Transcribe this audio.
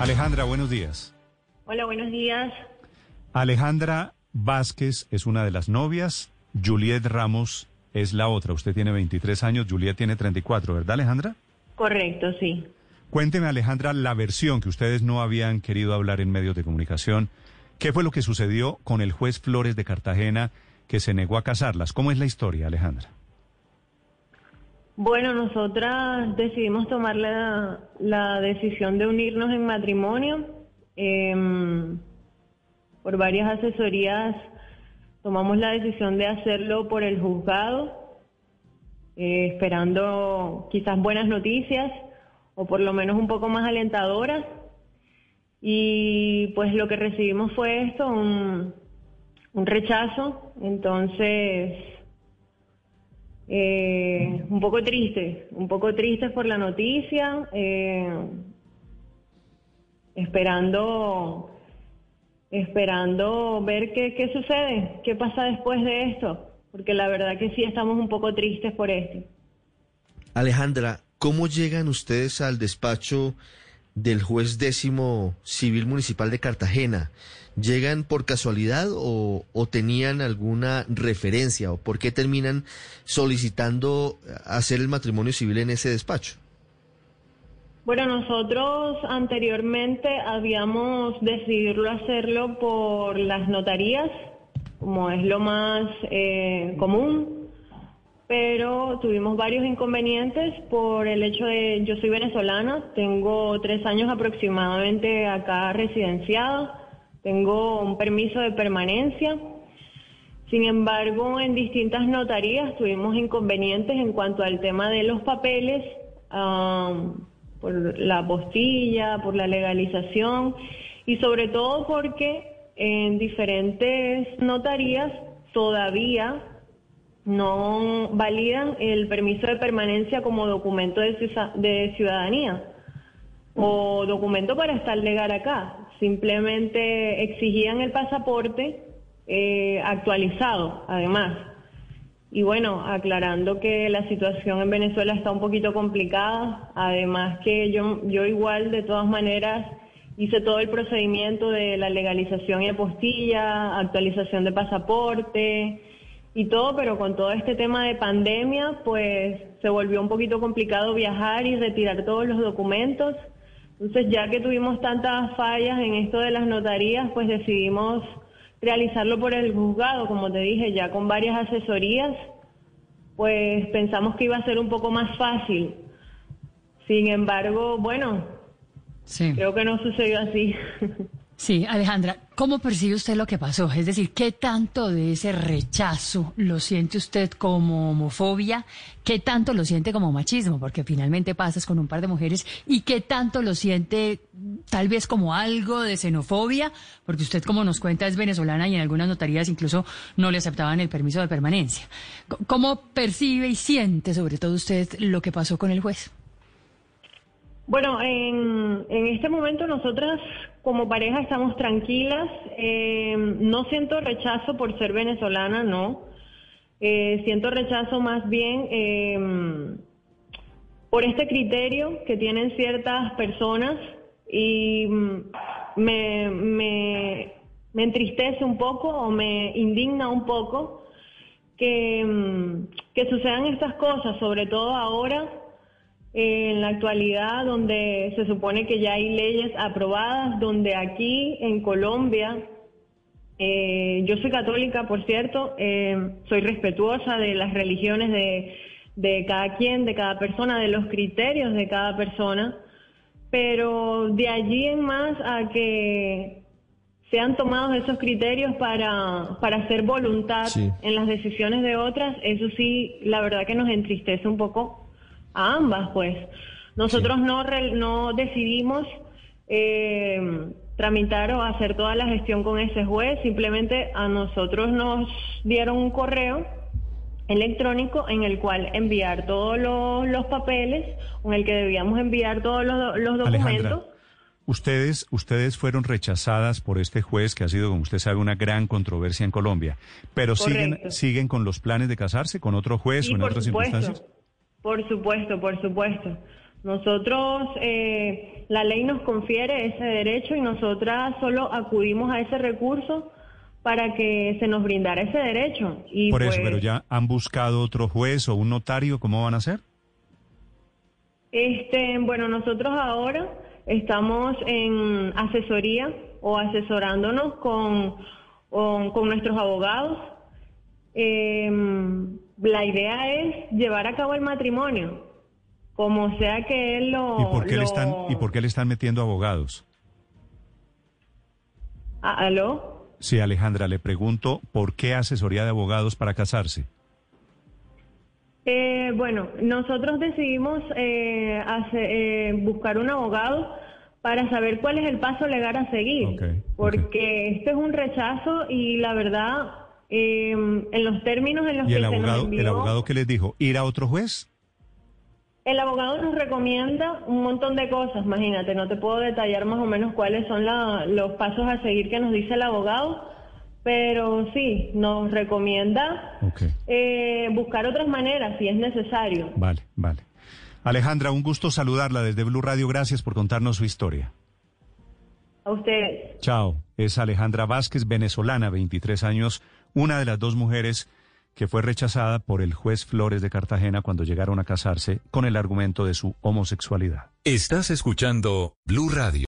Alejandra, buenos días. Hola, buenos días. Alejandra Vázquez es una de las novias, Juliet Ramos es la otra. Usted tiene 23 años, Juliet tiene 34, ¿verdad Alejandra? Correcto, sí. Cuénteme Alejandra la versión que ustedes no habían querido hablar en medios de comunicación. ¿Qué fue lo que sucedió con el juez Flores de Cartagena que se negó a casarlas? ¿Cómo es la historia, Alejandra? Bueno, nosotras decidimos tomar la, la decisión de unirnos en matrimonio. Em, por varias asesorías tomamos la decisión de hacerlo por el juzgado, eh, esperando quizás buenas noticias o por lo menos un poco más alentadoras. Y pues lo que recibimos fue esto, un, un rechazo. Entonces, eh, un poco triste, un poco triste por la noticia, eh, esperando, esperando ver qué, qué sucede, qué pasa después de esto, porque la verdad que sí estamos un poco tristes por esto. Alejandra, ¿cómo llegan ustedes al despacho del juez décimo civil municipal de Cartagena? ¿Llegan por casualidad o, tenían alguna referencia o por qué terminan solicitando hacer el matrimonio civil en ese despacho? Bueno, nosotros anteriormente habíamos decidido hacerlo por las notarías, como es lo más eh, común, pero tuvimos varios inconvenientes por el hecho de, yo soy venezolana, tengo tres años aproximadamente acá residenciada, tengo un permiso de permanencia. Sin embargo, en distintas notarías tuvimos inconvenientes en cuanto al tema de los papeles, por la postilla, por la legalización y sobre todo porque en diferentes notarías todavía no validan el permiso de permanencia como documento de, ciudadanía o documento para estar legal acá. Simplemente exigían el pasaporte eh, actualizado, además. Y bueno, aclarando que la situación en Venezuela está un poquito complicada, además que yo, yo igual de todas maneras hice todo el procedimiento de la legalización y apostilla, actualización de pasaporte y todo, pero con todo este tema de pandemia, pues se volvió un poquito complicado viajar y retirar todos los documentos. Entonces, ya que tuvimos tantas fallas en esto de las notarías, pues decidimos realizarlo por el juzgado, como te dije, ya con varias asesorías, pues pensamos que iba a ser un poco más fácil. Sin embargo, bueno, creo que no sucedió así. Sí, Alejandra, ¿cómo percibe usted lo que pasó? Es decir, ¿qué tanto de ese rechazo lo siente usted como homofobia? ¿Qué tanto lo siente como machismo? Porque finalmente pasas con un par de mujeres. ¿Y qué tanto lo siente tal vez como algo de xenofobia? Porque usted, como nos cuenta, es venezolana y en algunas notarías incluso no le aceptaban el permiso de permanencia. ¿Cómo percibe y siente sobre todo usted lo que pasó con el juez? Bueno, en, en este momento nosotras como pareja estamos tranquilas. Eh, no siento rechazo por ser venezolana, no. Eh, siento rechazo más bien eh, por este criterio que tienen ciertas personas y mm, me, entristece un poco o me indigna un poco que, que sucedan estas cosas, sobre todo ahora en la actualidad donde se supone que ya hay leyes aprobadas, donde aquí en Colombia, eh, yo soy católica, por cierto, eh, soy respetuosa de las religiones de, de cada quien, de cada persona, de los criterios de cada persona, pero de allí en más a que sean tomados esos criterios para, para hacer voluntad en las decisiones de otras, eso sí, la verdad que nos entristece un poco a ambas, pues. Nosotros no, no decidimos eh, tramitar o hacer toda la gestión con ese juez, simplemente a nosotros nos dieron un correo electrónico en el cual enviar todos los, papeles, en el que debíamos enviar todos los, documentos. Ustedes, ustedes fueron rechazadas por este juez que ha sido, como usted sabe, una gran controversia en Colombia, pero siguen, siguen con los planes de casarse con otro juez o en otras circunstancias. Por supuesto, por supuesto. Nosotros, eh, la ley nos confiere ese derecho y nosotras solo acudimos a ese recurso para que se nos brindara ese derecho. Y Por eso, pues, pero ya han buscado otro juez o un notario, ¿cómo van a hacer? Este, bueno, nosotros ahora estamos en asesoría o asesorándonos con, con, con nuestros abogados. Eh, la idea es llevar a cabo el matrimonio, como sea que él lo... ¿Y por qué, le están, ¿y por qué le están metiendo abogados? Ah, ¿Aló? Sí, Alejandra, le pregunto, ¿por qué asesoría de abogados para casarse? Eh, bueno, nosotros decidimos eh, hace- eh, buscar un abogado para saber cuál es el paso legal a seguir, porque este es un rechazo y la verdad, eh, en los términos en los ¿Y que el se nos abogado, envió, el abogado qué les dijo? ¿Ir a otro juez? el abogado nos recomienda un montón de cosas, imagínate, no te puedo detallar más o menos cuáles son la- los pasos a seguir que nos dice el abogado, pero sí, nos recomienda eh, buscar otras maneras si es necesario. vale, vale. Alejandra, un gusto saludarla desde Blue Radio. Gracias por contarnos su historia. A ustedes. Chao. Es Alejandra Vázquez, venezolana, 23 años, una de las dos mujeres que fue rechazada por el juez Flores de Cartagena cuando llegaron a casarse con el argumento de su homosexualidad. Estás escuchando Blue Radio.